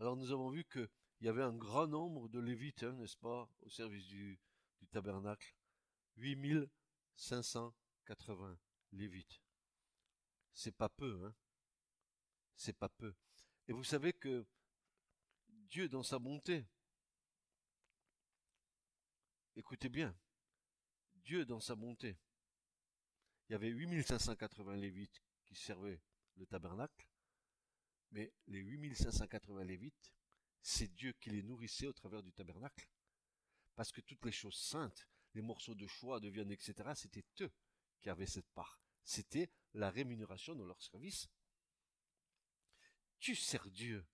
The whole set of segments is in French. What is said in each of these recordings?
Alors nous avons vu qu'il y avait un grand nombre de lévites, hein, n'est-ce pas, au service du, du tabernacle. 8580 lévites. C'est pas peu, hein. C'est pas peu. Et vous savez que Dieu, dans sa bonté, écoutez bien, Dieu, dans sa bonté, il y avait 8580 lévites qui servaient le tabernacle, mais les 8580 lévites, c'est Dieu qui les nourrissait au travers du tabernacle. Parce que toutes les choses saintes, les morceaux de choix, de viande, etc., c'était eux qui avaient cette part. C'était la rémunération de leur service. Tu sers Dieu,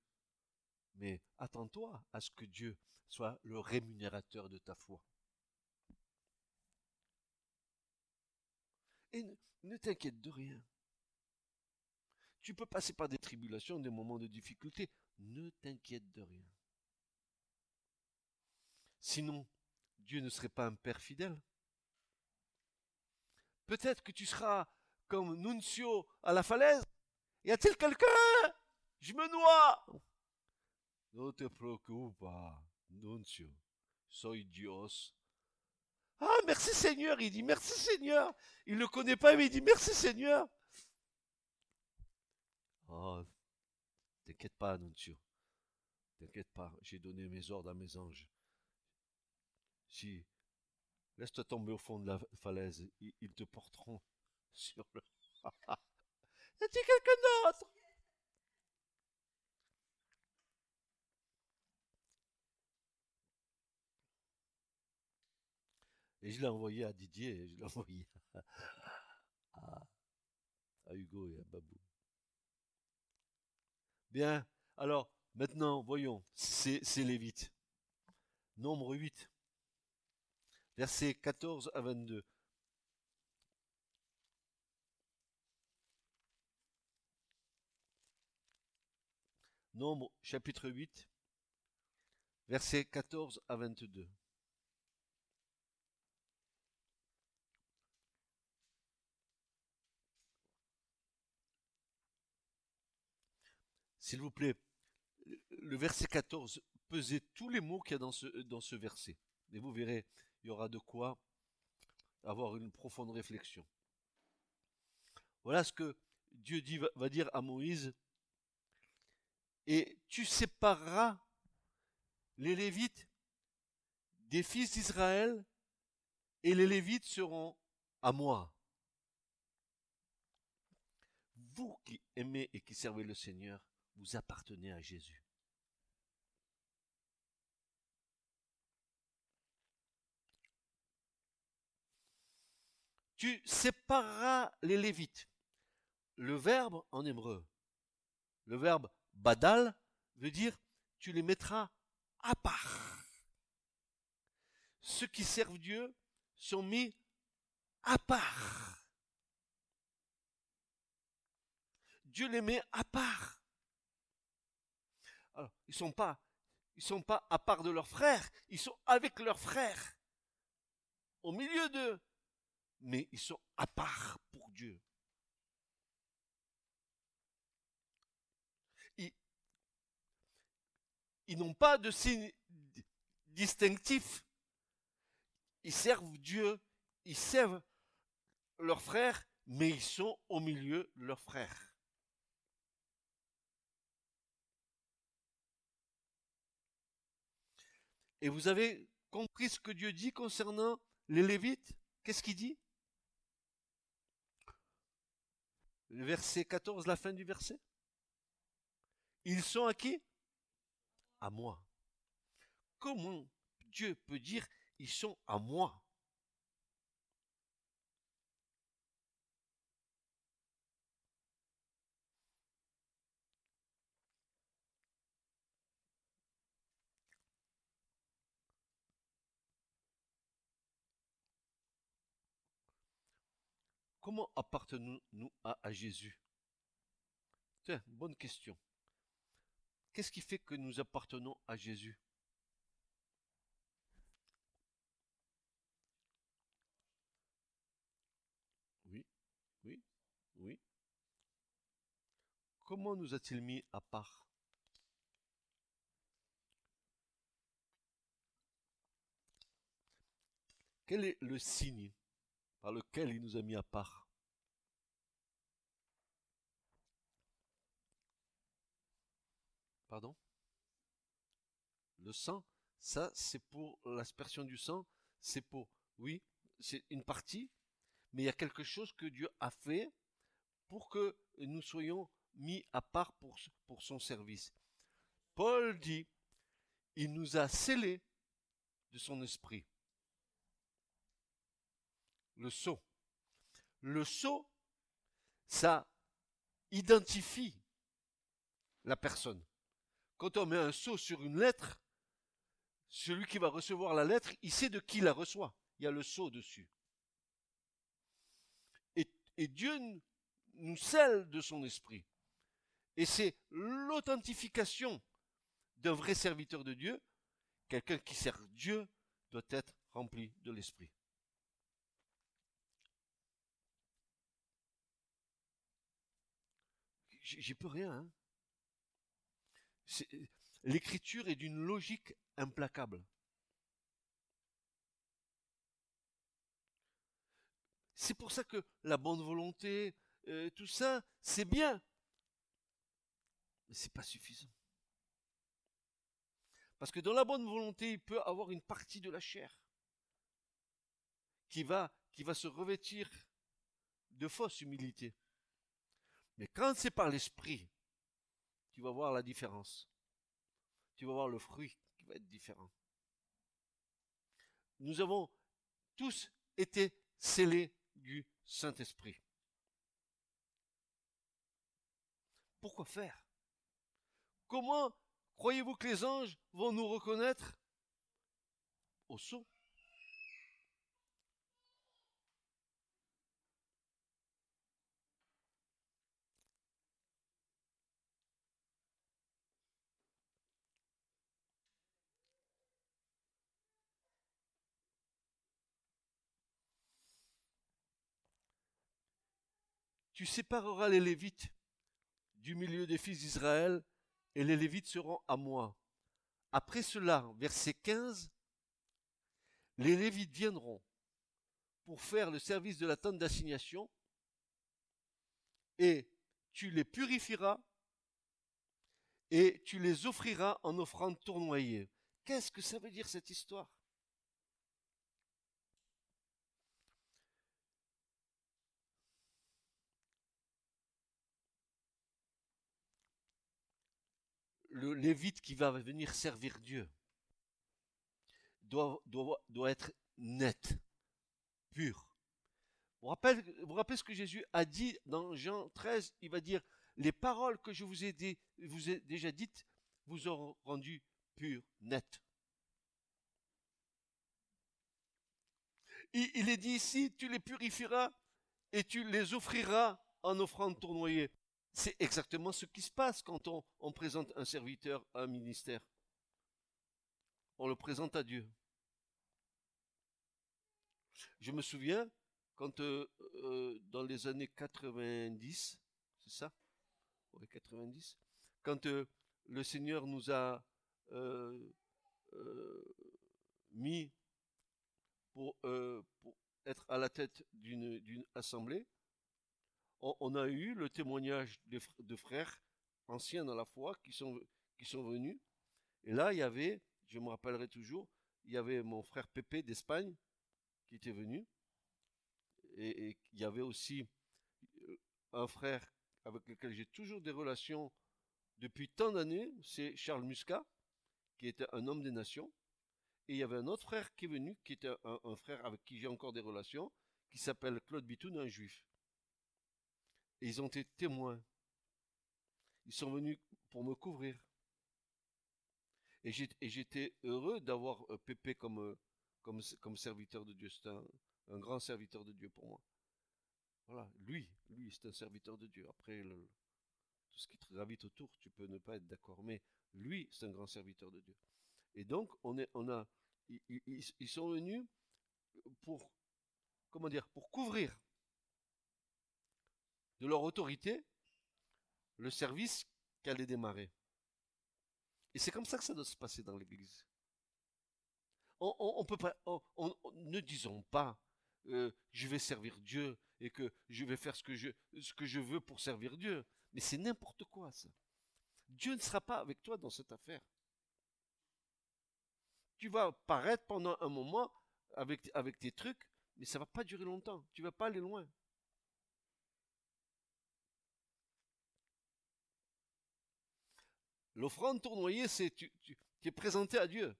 mais attends-toi à ce que Dieu soit le rémunérateur de ta foi. Et ne, ne t'inquiète de rien. Tu peux passer par des tribulations, des moments de difficulté. Ne t'inquiète de rien. Sinon, Dieu ne serait pas un père fidèle. Peut-être que tu seras comme Nuncio à la falaise. Y a-t-il quelqu'un? Je me noie. Ne te préoccupe pas, Nuncio. Soy Dios. Ah, merci Seigneur. Il dit merci Seigneur. Il ne connaît pas, mais il dit merci Seigneur. Oh, t'inquiète pas, Nuncio. T'inquiète pas, j'ai donné mes ordres à mes anges. Si, laisse-toi tomber au fond de la falaise, ils, te porteront sur le... A-t-il quelqu'un d'autre? Et je l'ai envoyé à Didier, je l'ai envoyé à Hugo et à Babou. Bien, alors maintenant, voyons, c'est Lévite. Nombre 8, versets 14 à 22. Nombre chapitre 8, versets 14 à 22. S'il vous plaît, le verset 14, pesez tous les mots qu'il y a dans ce, verset. Et vous verrez, il y aura de quoi avoir une profonde réflexion. Voilà ce que Dieu va dire à Moïse. Et tu sépareras les Lévites des fils d'Israël, et les Lévites seront à moi. Vous qui aimez et qui servez le Seigneur, vous appartenez à Jésus. Tu sépareras les Lévites. Le verbe en hébreu, le verbe badal, veut dire tu les mettras à part. Ceux qui servent Dieu sont mis à part. Dieu les met à part. Ils sont pas, ils sont pas à part de leurs frères, ils sont avec leurs frères, au milieu d'eux, mais ils sont à part pour Dieu. Ils, ils n'ont pas de signe distinctif. Ils servent Dieu, ils servent leurs frères, mais ils sont au milieu de leurs frères. Et vous avez compris ce que Dieu dit concernant les Lévites? Qu'est-ce qu'il dit? Le verset 14, la fin du verset? Ils sont à qui? À moi. Comment Dieu peut dire ils sont à moi? Comment appartenons-nous à, Jésus? Tiens, bonne question. Qu'est-ce qui fait que nous appartenons à Jésus? Oui, oui, oui. Comment nous a-t-il mis à part? Quel est le signe? Par lequel il nous a mis à part Pardon? Le sang, ça c'est pour l'aspersion du sang, c'est pour, oui, c'est une partie, mais il y a quelque chose que Dieu a fait pour que nous soyons mis à part pour, son service. Paul dit, il nous a scellés de son esprit. Le sceau. Le sceau, ça identifie la personne. Quand on met un sceau sur une lettre, celui qui va recevoir la lettre, il sait de qui la reçoit. Il y a le sceau dessus. Et, et Dieu nous scelle de son esprit. Et c'est l'authentification d'un vrai serviteur de Dieu. Quelqu'un qui sert Dieu doit être rempli de l'esprit. J'y peux rien. Hein. L'écriture est d'une logique implacable. C'est pour ça que la bonne volonté, euh, tout ça, c'est bien. Mais c'est pas suffisant. Parce que dans la bonne volonté, il peut avoir une partie de la chair qui va, qui va se revêtir de fausse humilité. Mais quand c'est par l'esprit, tu vas voir la différence. Tu vas voir le fruit qui va être différent. Nous avons tous été scellés du Saint-Esprit. Pourquoi faire? Comment croyez-vous que les anges vont nous reconnaître? Au saut. Tu sépareras les Lévites du milieu des fils d'Israël, et les Lévites seront à moi. Après cela, verset 15, les Lévites viendront pour faire le service de la tente d'assignation, et tu les purifieras, et tu les offriras en offrande tournoyée. Qu'est-ce que ça veut dire cette histoire? Le lévite qui va venir servir Dieu doit, être net, pur. Vous rappelez, vous rappelez ce que Jésus a dit dans Jean 13 Il va dire Les paroles que je vous ai, vous ai déjà dites vous auront rendu pur, net. Il, il est dit ici Tu les purifieras et tu les offriras en offrande tournoyée. C'est exactement ce qui se passe quand on, présente un serviteur à un ministère. On le présente à Dieu. Je me souviens quand euh, euh, dans les années 90, c'est ça? Oui, 90, quand euh, le Seigneur nous a mis pour, être à la tête d'une assemblée, on, a eu le témoignage de, frères anciens dans la foi qui sont, venus. Et là, il y avait, je me rappellerai toujours, il y avait mon frère Pépé d'Espagne qui était venu. Et, il y avait aussi euh, un frère avec lequel j'ai toujours des relations depuis tant d'années, c'est Charles Muscat, qui était un homme des nations. Et il y avait un autre frère qui est venu, qui était un, un frère avec qui j'ai encore des relations, qui s'appelle Claude Bitoun, un juif ils ont été témoins. Ils sont venus pour me couvrir. Et j'étais heureux d'avoir euh, Pépé comme, euh, comme, serviteur de Dieu. C'est un, un, grand serviteur de Dieu pour moi. Voilà, lui, lui, c'est un serviteur de Dieu. Après, tout ce qui te gravite autour, tu peux ne pas être d'accord. Mais lui, c'est un grand serviteur de Dieu. Et donc, on, est, on a, ils, ils sont venus pour, comment dire, pour couvrir de leur autorité le service qui allait démarrer. Et c'est comme ça que ça doit se passer dans l'Église. On, peut pas, ne disons pas, euh, je vais servir Dieu et que je vais faire ce que je, ce que je veux pour servir Dieu. Mais c'est n'importe quoi ça. Dieu ne sera pas avec toi dans cette affaire. Tu vas paraître pendant un moment avec, avec tes trucs, mais ça va pas durer longtemps. Tu vas pas aller loin. L'offrande tournoyée, c'est tu, tu, es présenté à Dieu.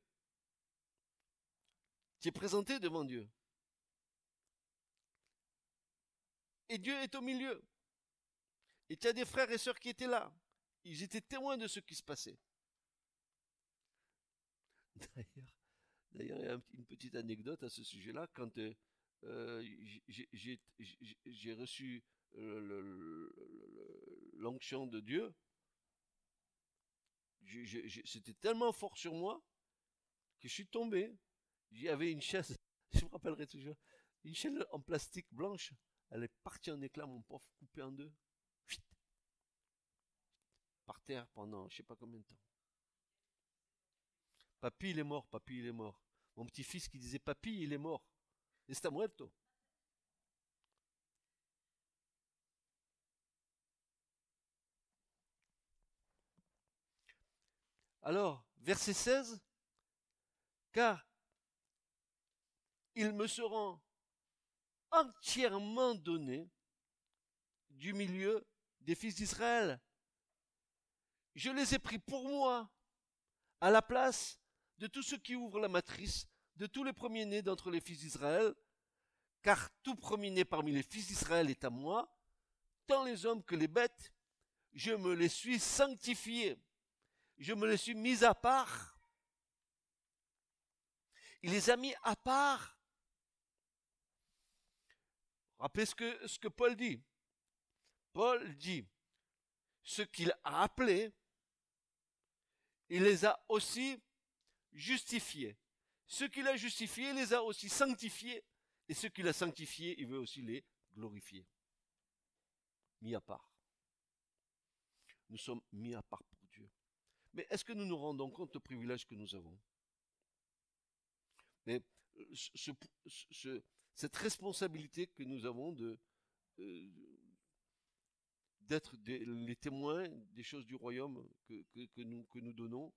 Tu es présenté devant Dieu. Et Dieu est au milieu. Et tu as des frères et sœurs qui étaient là. Ils étaient témoins de ce qui se passait. D'ailleurs, il y a une petite anecdote à ce sujet-là. Quand euh, j'ai reçu l'onction de Dieu, c'était tellement fort sur moi que je suis tombé. Avait une chaise, je me rappellerai toujours, une chaise en plastique blanche. Elle est partie en éclats, mon pauvre, coupée en deux. Par terre pendant je sais pas combien de temps. Papy, il est mort, papy, il est mort. Mon petit-fils qui disait papy, il est mort. Está muerto. Alors, verset 16, car il me sera entièrement donné du milieu des fils d'Israël. Je les ai pris pour moi, à la place de tous ceux qui ouvrent la matrice, de tous les premiers-nés d'entre les fils d'Israël, car tout premier-né parmi les fils d'Israël est à moi, tant les hommes que les bêtes, je me les suis sanctifiés je me les suis mis à part. Il les a mis à part. Rappelez ce que, ce que Paul dit. Paul dit, ce qu'il a appelé, il les a aussi justifiés. Ce qu'il a justifié, il les a aussi sanctifiés. Et ce qu'il a sanctifié, il veut aussi les glorifier. Mis à part. Nous sommes mis à part mais est-ce que nous nous rendons compte du privilège que nous avons? Cette responsabilité que nous avons de euh, d'être les témoins des choses du royaume que, nous, que nous donnons,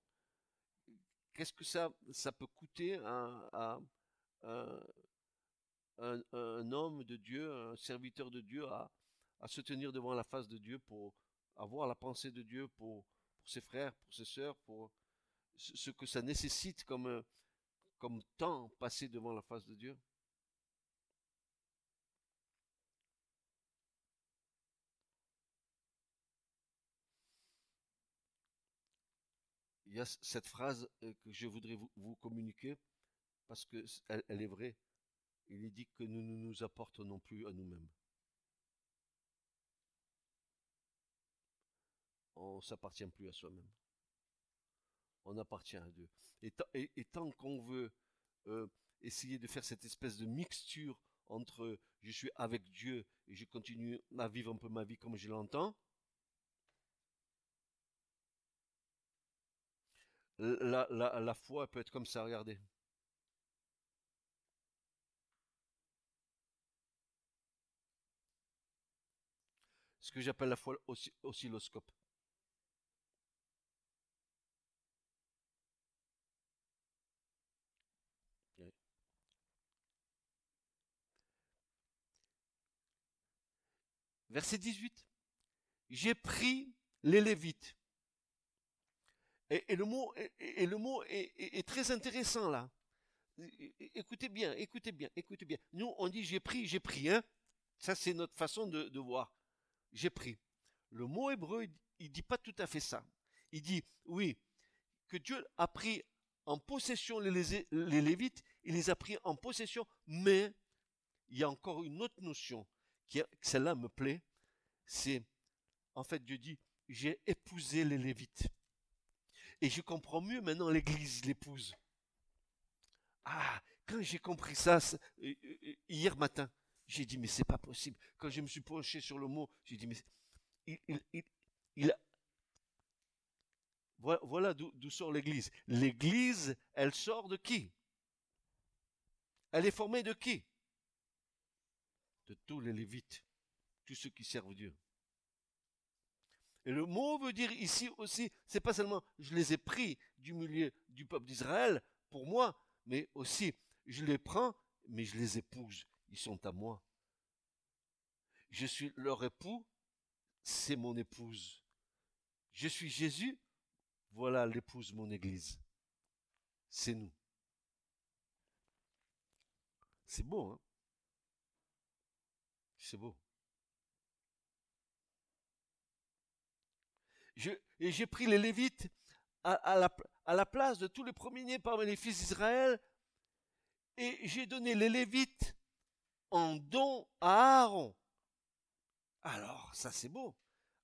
qu'est-ce que ça, ça peut coûter à, un, homme de Dieu, un serviteur de Dieu, à, à se tenir devant la face de Dieu pour avoir la pensée de Dieu, pour, ses frères, pour ses sœurs, pour ce que ça nécessite comme, euh, comme temps passé devant la face de Dieu. Il y a cette phrase euh, que je voudrais vous, communiquer parce que elle est vraie. Il est dit que nous ne nous apportons non plus à nous-mêmes. On s'appartient plus à soi-même. On appartient à Dieu. Et, tant qu'on veut euh, essayer de faire cette espèce de mixture entre je suis avec Dieu et je continue à vivre un peu ma vie comme je l'entends, la, foi peut être comme ça, regardez. Ce que j'appelle la foi oscilloscope. Verset 18. J'ai pris les Lévites. Et, le mot, est, très intéressant là. Écoutez bien, écoutez bien, écoutez bien. Nous, on dit j'ai pris, j'ai pris. Hein ça, c'est notre façon de, voir. J'ai pris. Le mot hébreu, il dit pas tout à fait ça. Il dit, oui, que Dieu a pris en possession les Lévites, il les a pris en possession, mais il y a encore une autre notion celle-là me plaît, c'est, en fait, Dieu dit, j'ai épousé les Lévites. Et je comprends mieux maintenant l'Église l'épouse. Ah, quand j'ai compris ça euh, euh, hier matin, j'ai dit, mais c'est pas possible. Quand je me suis penché sur le mot, j'ai dit, mais il, Voilà d'où sort l'Église. L'Église, elle sort de qui? Elle est formée de qui? De tous les Lévites, tous ceux qui servent Dieu. Et le mot veut dire ici aussi, c'est pas seulement je les ai pris du milieu du peuple d'Israël pour moi, mais aussi je les prends, mais je les épouse. Ils sont à moi. Je suis leur époux, c'est mon épouse. Je suis Jésus, voilà l'épouse mon église. C'est nous. C'est beau, hein? C'est beau. et j'ai pris les Lévites à, la, place de tous les premiers-nés parmi les fils d'Israël, et j'ai donné les Lévites en don à Aaron. Alors, ça c'est beau.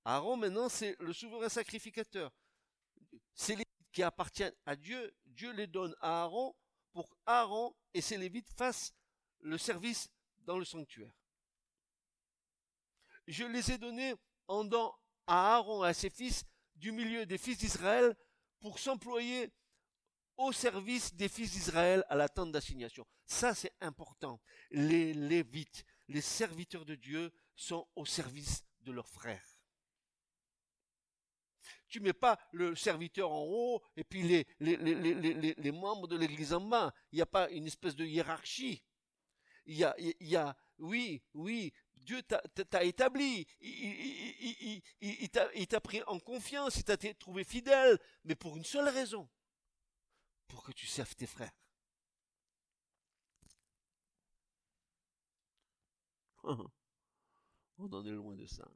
Aaron maintenant c'est le souverain sacrificateur. C'est les qui appartiennent à Dieu, Dieu les donne à Aaron pour Aaron et ses Lévites fassent le service dans le sanctuaire. Je les ai donnés en don à Aaron et à ses fils du milieu des fils d'Israël pour s'employer au service des fils d'Israël à la tente d'assignation. Ça, c'est important. Les Lévites, les serviteurs de Dieu, sont au service de leurs frères. Tu mets pas le serviteur en haut et puis les, membres de l'église en bas. Il n'y a pas une espèce de hiérarchie. Il y a oui, oui, Dieu t'a établi, il, t'a pris en confiance, il t'a trouvé fidèle, mais pour une seule raison, pour que tu serves tes frères. On en est loin de ça.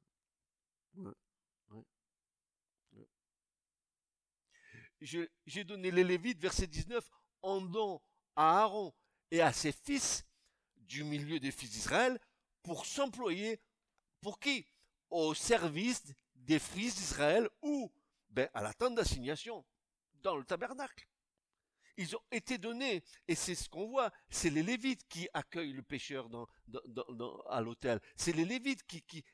J'ai donné les Lévites, verset 19, en don à Aaron et à ses fils du milieu des fils d'Israël pour s'employer pour qui? Au service des fils d'Israël ou ben, à la tente d'assignation dans le tabernacle. Ils ont été donnés, et c'est ce qu'on voit, c'est les Lévites qui accueillent le pécheur à l'autel. C'est les Lévites qui,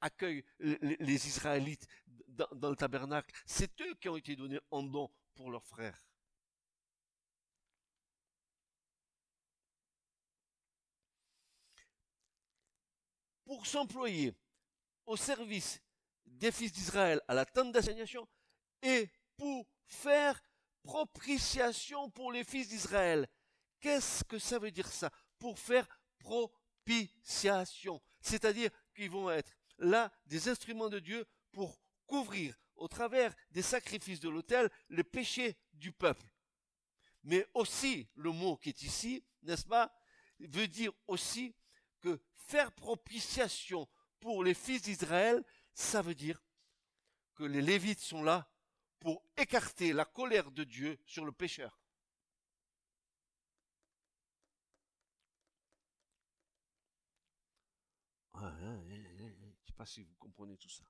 accueillent les, Israélites dans le tabernacle. C'est eux qui ont été donnés en don pour leurs frères. Pour s'employer au service des fils d'Israël à la tente d'assignation et pour faire propitiation pour les fils d'Israël. Qu'est-ce que ça veut dire ça? Pour faire propitiation. C'est-à-dire qu'ils vont être là des instruments de Dieu pour couvrir au travers des sacrifices de l'autel les péchés du peuple. Mais aussi, le mot qui est ici, n'est-ce pas, veut dire aussi faire propitiation pour les fils d'Israël, ça veut dire que les Lévites sont là pour écarter la colère de Dieu sur le pécheur. Je ne sais pas si vous comprenez tout ça.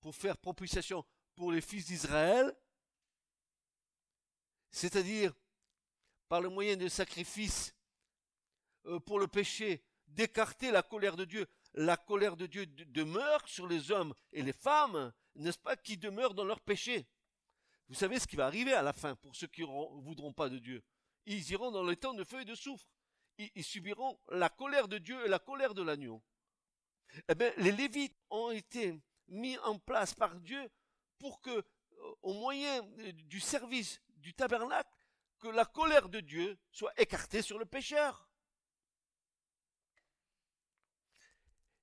Pour faire propitiation pour les fils d'Israël, c'est-à-dire par le moyen de sacrifices euh, pour le péché, d'écarter la colère de Dieu. La colère de Dieu demeure sur les hommes et les femmes, n'est-ce pas, qui demeurent dans leur péché. Vous savez ce qui va arriver à la fin pour ceux qui ne voudront pas de Dieu. Ils iront dans les temps de feu et de soufre. Ils, subiront la colère de Dieu et la colère de l'agneau. Eh bien, les Lévites ont été mis en place par Dieu pour que, euh, au moyen du service du tabernacle, que la colère de Dieu soit écartée sur le pécheur.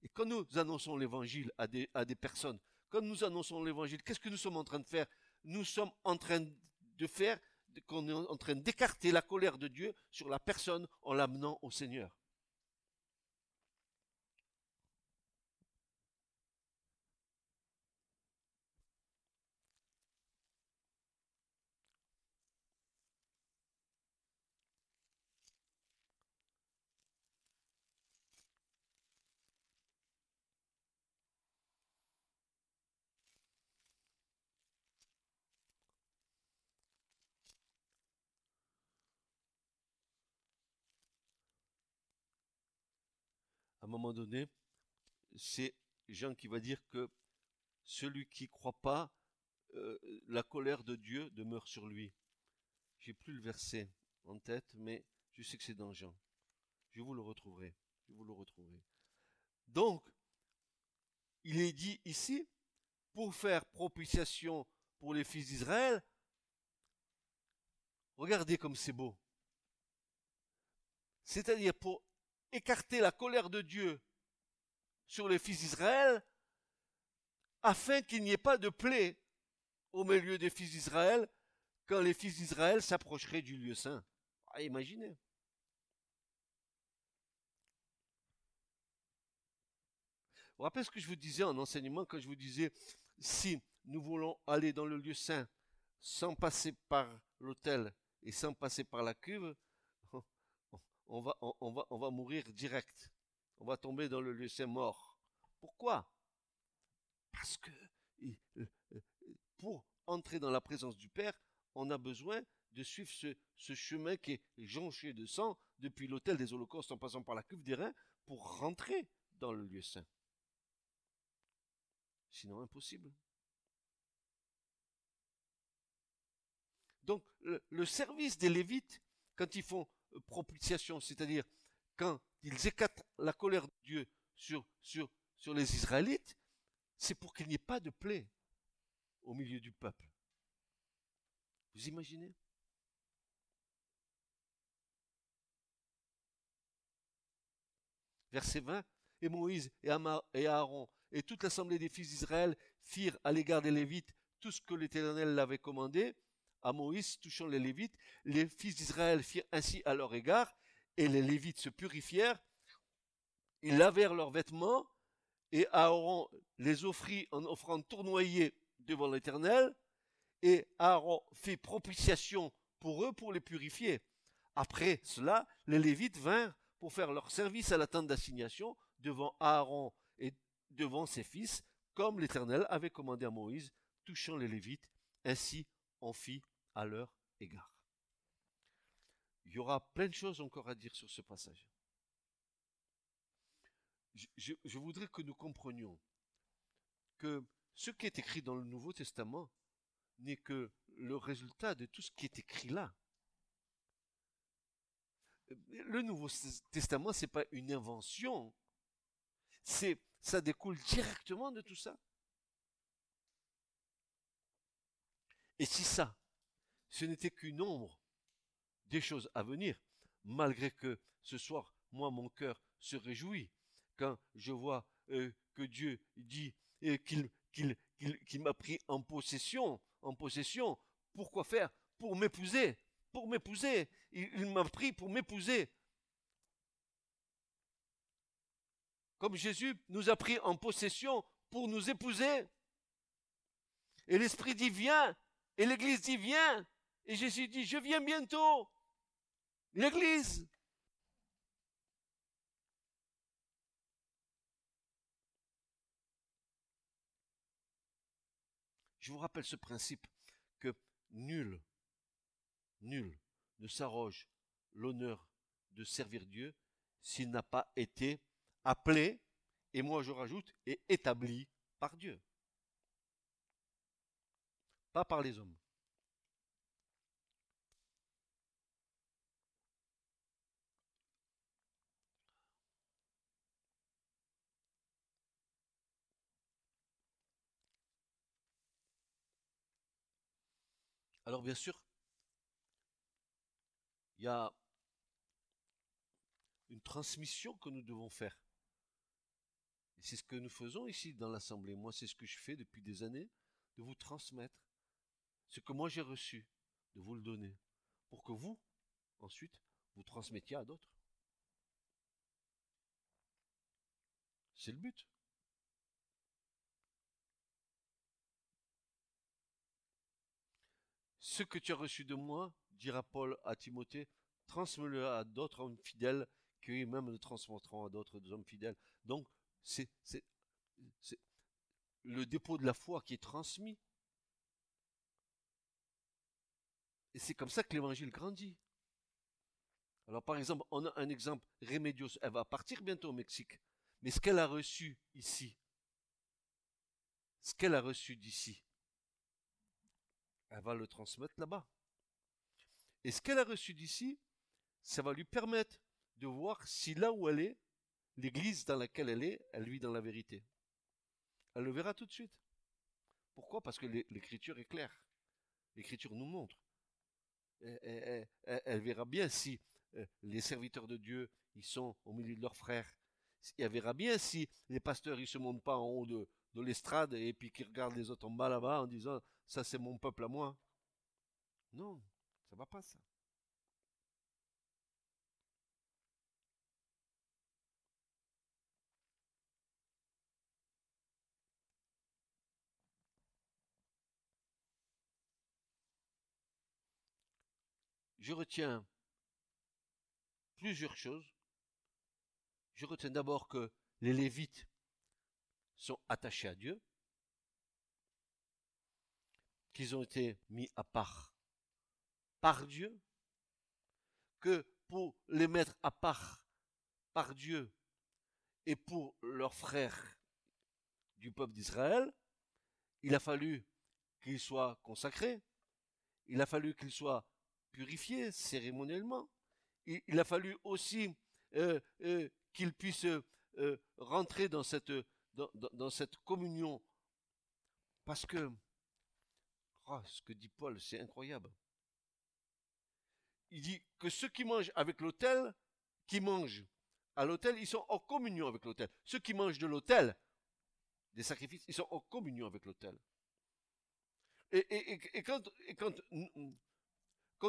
Et quand nous annonçons l'évangile à des, à des personnes, quand nous annonçons l'évangile, qu'est-ce que nous sommes en train de faire? Nous sommes en train de faire, qu'on est en train d'écarter la colère de Dieu sur la personne en l'amenant au Seigneur. Moment donné, c'est Jean qui va dire que celui qui croit pas, euh, la colère de Dieu demeure sur lui. J'ai plus le verset en tête, mais je sais que c'est dans Jean. Je vous le retrouverai. Je vous le retrouverai. Donc, il est dit ici, pour faire propitiation pour les fils d'Israël, regardez comme c'est beau. C'est-à-dire pour écarter la colère de Dieu sur les fils d'Israël, afin qu'il n'y ait pas de plaie au milieu des fils d'Israël quand les fils d'Israël s'approcheraient du lieu saint. Ah, imaginez. Vous vous rappelez ce que je vous disais en enseignement quand je vous disais si nous voulons aller dans le lieu saint sans passer par l'autel et sans passer par la cuve, on va, mourir direct. On va tomber dans le lieu saint mort. Pourquoi? Parce que pour entrer dans la présence du Père, on a besoin de suivre ce, chemin qui est jonché de sang depuis l'autel des holocaustes en passant par la cuve des reins pour rentrer dans le lieu saint. Sinon impossible. Donc le, service des Lévites, quand ils font euh, propitiation, c'est-à-dire quand ils écartent la colère de Dieu sur les Israélites, c'est pour qu'il n'y ait pas de plaie au milieu du peuple. Vous imaginez? Verset 20. Et Moïse et Aaron et toute l'assemblée des fils d'Israël firent à l'égard des Lévites tout ce que l'Éternel l'avait commandé à Moïse touchant les Lévites. Les fils d'Israël firent ainsi à leur égard, et les Lévites se purifièrent. Ils lavèrent leurs vêtements, et Aaron les offrit en offrande tournoyée devant l'Éternel, et Aaron fit propitiation pour eux pour les purifier. Après cela, les Lévites vinrent pour faire leur service à la tente d'assignation devant Aaron et devant ses fils, comme l'Éternel avait commandé à Moïse, touchant les Lévites. Ainsi on fit à leur égard. Il y aura plein de choses encore à dire sur ce passage. Je, voudrais que nous comprenions que ce qui est écrit dans le Nouveau Testament n'est que le résultat de tout ce qui est écrit là. Le Nouveau Testament, c'est pas une invention. C'est, ça découle directement de tout ça. Et si ça, ce n'était qu'une ombre des choses à venir, malgré que ce soir, moi, mon cœur se réjouit quand je vois euh, que Dieu dit euh, qu'il m'a pris en possession, en possession. Pourquoi faire? Pour m'épouser, pour m'épouser. Il, m'a pris pour m'épouser. Comme Jésus nous a pris en possession pour nous épouser. Et l'Esprit dit viens, et l'Église dit viens, et Jésus dit je viens bientôt. L'Église. Je vous rappelle ce principe que nul, nul ne s'arroge l'honneur de servir Dieu s'il n'a pas été appelé, et moi je rajoute, et établi par Dieu. Pas par les hommes. Alors bien sûr, il y a une transmission que nous devons faire. Et c'est ce que nous faisons ici dans l'Assemblée. Moi, c'est ce que je fais depuis des années, de vous transmettre ce que moi j'ai reçu, de vous le donner, pour que vous, ensuite, vous transmettiez à d'autres. C'est le but. Ce que tu as reçu de moi, dira Paul à Timothée, transmets-le à d'autres hommes fidèles, qui eux-mêmes le transmettront à d'autres hommes fidèles. Donc, c'est le dépôt de la foi qui est transmis. Et c'est comme ça que l'évangile grandit. Alors, par exemple, on a un exemple, Remedios, elle va partir bientôt au Mexique. Mais ce qu'elle a reçu ici, ce qu'elle a reçu d'ici, elle va le transmettre là-bas. Et ce qu'elle a reçu d'ici, ça va lui permettre de voir si là où elle est, l'église dans laquelle elle est, elle vit dans la vérité. Elle le verra tout de suite. Pourquoi? Parce que l'écriture est claire. L'écriture nous montre. Elle, verra bien si euh, les serviteurs de Dieu, ils sont au milieu de leurs frères. Elle verra bien si les pasteurs, ils se montent pas en haut de, de l'estrade et puis qu'ils regardent les autres en bas là-bas en disant ça c'est mon peuple à moi. Non, ça va pas ça. je retiens plusieurs choses. Je retiens d'abord que les Lévites sont attachés à Dieu, qu'ils ont été mis à part par Dieu, que pour les mettre à part par Dieu et pour leurs frères du peuple d'Israël, il a fallu qu'ils soient consacrés, il a fallu qu'ils soient purifié cérémoniellement. Il, a fallu aussi euh, euh, qu'il puisse euh, rentrer dans cette, dans, cette communion. Parce que, oh, ce que dit Paul, c'est incroyable. Il dit que ceux qui mangent avec l'autel, qui mangent à l'autel, ils sont en communion avec l'autel. Ceux qui mangent de l'autel, des sacrifices, ils sont en communion avec l'autel. Et, quand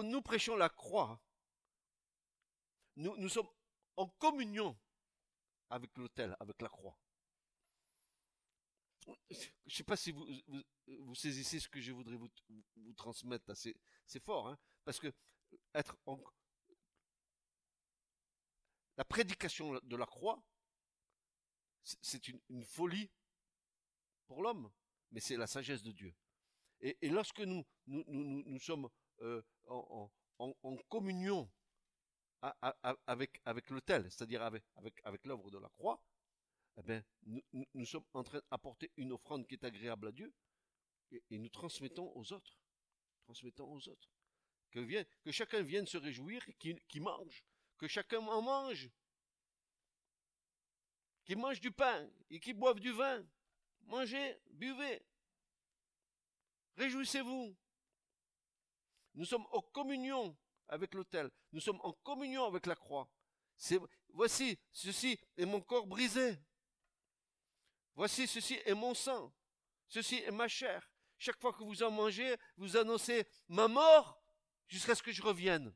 nous prêchons la croix, nous, sommes en communion avec l'autel, avec la croix. Je ne sais pas si vous, vous, saisissez ce que je voudrais vous, transmettre. C'est fort, hein parce que être en, la prédication de la croix, c'est une, folie pour l'homme, mais c'est la sagesse de Dieu. Et, lorsque nous, nous, nous, nous sommes euh, en, communion avec, avec l'autel, c'est-à-dire avec, avec l'œuvre de la croix, eh bien, nous, sommes en train d'apporter une offrande qui est agréable à Dieu et, nous transmettons aux autres. Transmettons aux autres. Que, chacun vienne se réjouir qu'il mange. Que chacun en mange. Qu'il mange du pain et qu'il boive du vin. Mangez, buvez. Réjouissez-vous. Nous sommes en communion avec l'autel. Nous sommes en communion avec la croix. Voici, ceci est mon corps brisé. Voici, ceci est mon sang. Ceci est ma chair. Chaque fois que vous en mangez, vous annoncez ma mort jusqu'à ce que je revienne.